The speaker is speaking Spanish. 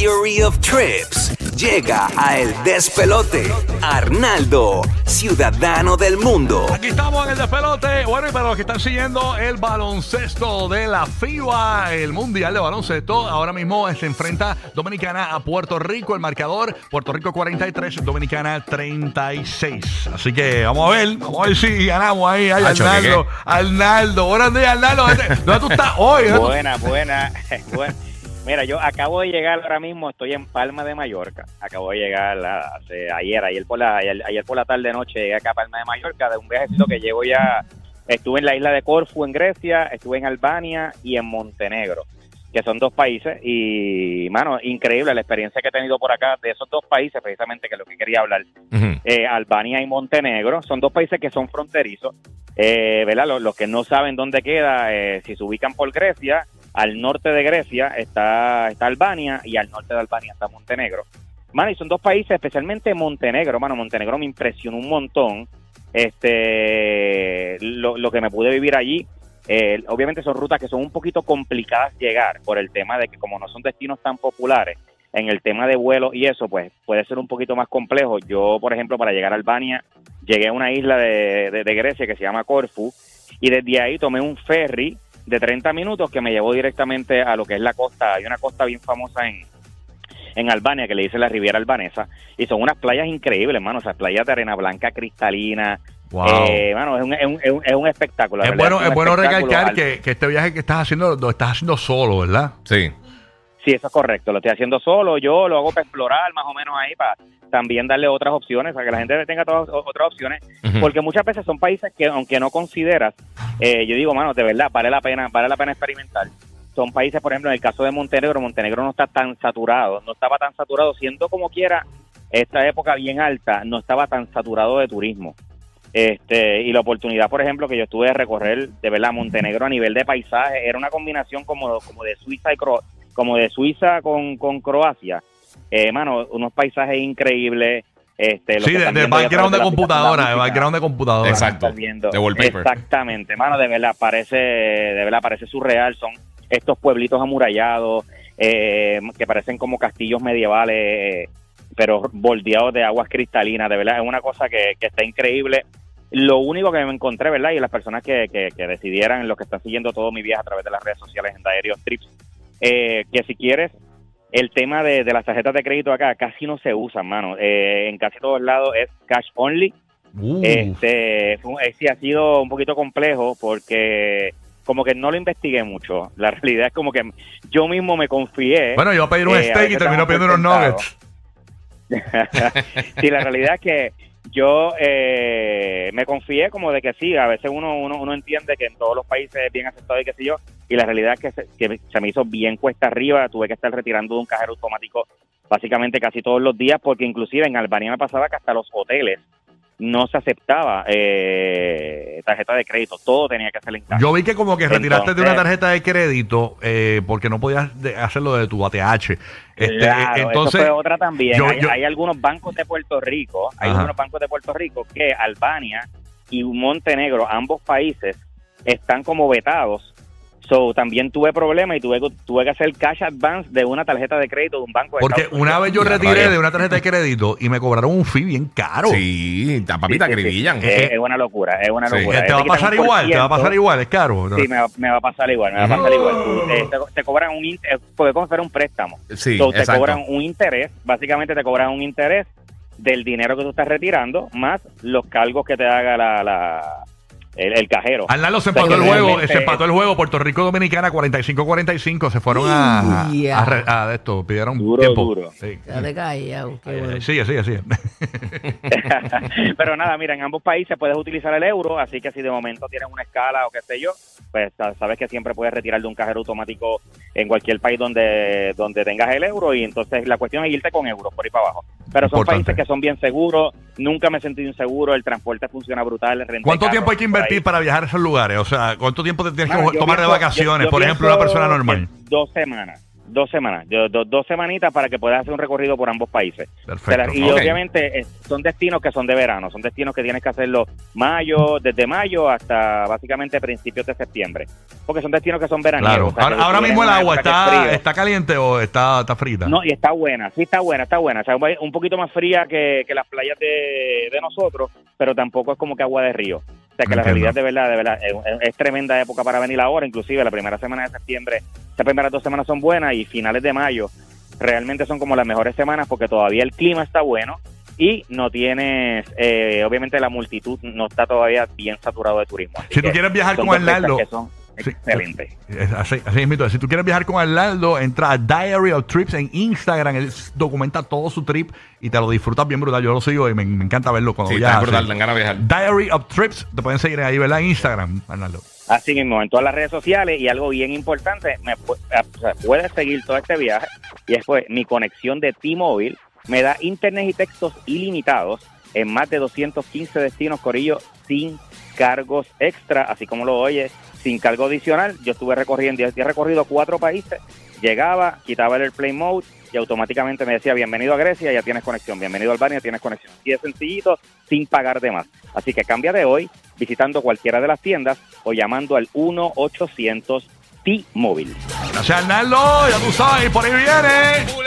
Diary of Trips. Llega a El Despelote. Arnaldo, ciudadano del mundo. Aquí estamos en el despelote. Bueno, y para los que están siguiendo el baloncesto de la FIBA, el Mundial de Baloncesto, ahora mismo se enfrenta Dominicana a Puerto Rico. El marcador, Puerto Rico 43, Dominicana 36. Así que vamos a ver, vamos a ver si ganamos ahí. Ay, Acho, Arnaldo, Arnaldo. Buenos días, Arnaldo. ¿Dónde tú estás hoy? ¿Dónde tú- Buena, buena. buena. Mira, yo acabo de llegar ahora mismo, estoy en Palma de Mallorca. Acabo de llegar hace, ayer, ayer por la ayer, ayer por la tarde noche llegué acá a Palma de Mallorca de un viajecito que llevo ya. Estuve en la isla de Corfu en Grecia, estuve en Albania y en Montenegro, que son dos países y, mano, increíble la experiencia que he tenido por acá de esos dos países, precisamente que es lo que quería hablar. Eh, Albania y Montenegro son dos países que son fronterizos. Eh, ¿verdad? Los, los que no saben dónde queda, eh, si se ubican por Grecia, al norte de Grecia está, está Albania y al norte de Albania está Montenegro. Mano, y son dos países, especialmente Montenegro, mano, Montenegro me impresionó un montón. Este, lo, que me pude vivir allí. Eh, obviamente son rutas que son un poquito complicadas llegar por el tema de que como no son destinos tan populares, en el tema de vuelo y eso, pues puede ser un poquito más complejo. Yo, por ejemplo, para llegar a Albania, llegué a una isla de, de- de Grecia que se llama Corfu y desde ahí tomé un ferry de 30 minutos que me llevó directamente a lo que es la costa. Hay una costa bien famosa en, en Albania que le dice la Riviera Albanesa y son unas playas increíbles, hermano. O sea, playas de arena blanca cristalina. Wow. Eh, mano, es un, es, un, es un- es un espectáculo. es bueno, un es bueno espectáculo recalcar al- que, que este viaje que estás haciendo lo estás haciendo solo, ¿verdad? Sí. Sí, eso es correcto. Lo estoy haciendo solo. Yo lo hago para explorar más o menos ahí, para también darle otras opciones, para que la gente tenga todas otras opciones. Porque muchas veces son países que, aunque no consideras, eh, yo digo, mano, de verdad, vale la pena, vale la pena experimentar. Son países, por ejemplo, en el caso de Montenegro, Montenegro no está tan saturado, no estaba tan saturado, siendo como quiera esta época bien alta, no estaba tan saturado de turismo. Este, y la oportunidad, por ejemplo, que yo estuve de recorrer de verdad Montenegro a nivel de paisaje, era una combinación como, como de Suiza y Cro- como de Suiza con, con Croacia. Eh, mano, unos paisajes increíbles. Este, lo Sí, que de, de background de computadora, de background de computadora. Exacto. viendo. De wallpaper. Exactamente, mano, de verdad parece, de verdad parece surreal. Son estos pueblitos amurallados eh, que parecen como castillos medievales, eh, pero bordeados de aguas cristalinas. De verdad es una cosa que, que está increíble. Lo único que me encontré, ¿verdad? Y las personas que, que, que decidieran, los que están siguiendo todo mi viaje a través de las redes sociales en Diario Trips, eh, que si quieres, el tema de, de las tarjetas de crédito acá casi no se usan, mano. Eh, en casi todos lados es cash only. Uh, Este, eh, sí ha sido un poquito complejo porque como que no lo investigué mucho. La realidad es como que yo mismo me confié. bueno, yo iba a pedir un eh, steak y terminó pidiendo unos nuggets. sí, la realidad es que yo eh, me confié como de que sí, a veces uno, uno, uno entiende que en todos los países es bien aceptado y qué sé yo, y la realidad es que se, que se me hizo bien cuesta arriba, tuve que estar retirando de un cajero automático básicamente casi todos los días, porque inclusive en Albania me pasaba que hasta los hoteles no se aceptaba eh, tarjeta de crédito, todo tenía que hacer en. Yo vi que como que retiraste de una tarjeta de crédito eh, porque no podías hacerlo de tu ATH. Este, Claro, eh, eso entonces, fue otra también. yo- hay, yo- hay algunos bancos de Puerto Rico, hay algunos bancos de Puerto Rico que Albania y Montenegro, ambos países, están como vetados So, también tuve problemas y tuve, tuve que hacer cash advance de una tarjeta de crédito de un banco. de Porque Estados una Unidos. vez yo retiré de una tarjeta de crédito y me cobraron un fee bien caro. Sí, papi, te Sí, sí, sí. acribillan. Es, es una locura, es una Sí. locura. Eh, ¿Te va a pasar igual? ¿Te va a pasar igual? Es caro. Sí, me va, me va a pasar igual, me va a pasar igual. Tú, eh, te, te cobran un interés, porque como fuera un préstamo. Sí, So, te cobran un interés, básicamente te cobran un interés del dinero que tú estás retirando, más los cargos que te haga la, la- el, el cajero. Arnaldo se O sea, empató el juego, se empató el juego, Puerto Rico Dominicana 45-45, se fueron a, Ya. a re- a de esto, pidieron Duro, tiempo. duro. Sí. Bueno. Sigue, sigue, sigue. Pero nada, mira, en ambos países puedes utilizar el euro, así que si de momento tienes una escala o qué sé yo, pues sa- sabes que siempre puedes retirar de un cajero automático en cualquier país donde donde tengas el euro y entonces la cuestión es irte con euros por ahí para abajo. Pero son Importante. países que son bien seguros, nunca me he sentido inseguro, el transporte funciona brutal. ¿Cuánto carros tiempo hay que invertir para viajar a esos lugares? O sea, ¿cuánto tiempo te tienes que tomar de vacaciones? yo- yo por ejemplo, una persona normal. Dos semanas. Dos semanas, yo- do- dos semanitas para que puedas hacer un recorrido por ambos países. Perfecto. y obviamente eh, son destinos que son de verano, son destinos que tienes que hacerlo mayo, desde mayo hasta básicamente principios de septiembre, porque son destinos que son veraniegos. Claro. o sea, que Ahora, mismo el agua está, está caliente o está, está frita. No, y está buena, sí está buena, está buena. O sea, un poquito más fría que, que las playas de, de nosotros, pero tampoco es como que agua de río. O sea, que la Entiendo. realidad de verdad, de verdad, es, es tremenda época para venir ahora. Inclusive la primera semana de septiembre, estas primeras dos semanas son buenas y finales de mayo realmente son como las mejores semanas porque todavía el clima está bueno y no tienes, eh, obviamente la multitud no está todavía bien saturado de turismo. Así Si tú quieres viajar con Arnaldo, Sí. Es Así, así mismo. Si tú quieres viajar con Arnaldo, entra a Diary of Trips en Instagram. Él documenta todo su trip y te lo disfrutas bien brutal. Yo lo sigo y me, me encanta verlo cuando Sí, viaja. brutal, viajar. Diary of Trips. Te pueden seguir ahí, ¿verdad? En Instagram, Arnaldo. Así mismo, en todas las redes sociales y algo bien importante, me pu- o puedes seguir todo este viaje y después mi conexión de T-Mobile me da internet y textos ilimitados en más de 215 destinos, Corillo, sin cargos extra, así como lo oyes, sin cargo adicional. Yo estuve recorriendo, he recorrido cuatro países, llegaba, quitaba el Airplane Mode y automáticamente me decía, bienvenido a Grecia, ya tienes conexión, bienvenido a Albania, tienes conexión. Y es sencillito, sin pagar de más. Así que cambia de hoy visitando cualquiera de las tiendas o llamando al 1-800 T-Mobile. Gracias, Arnaldo. Ya tú sabes, por ahí viene.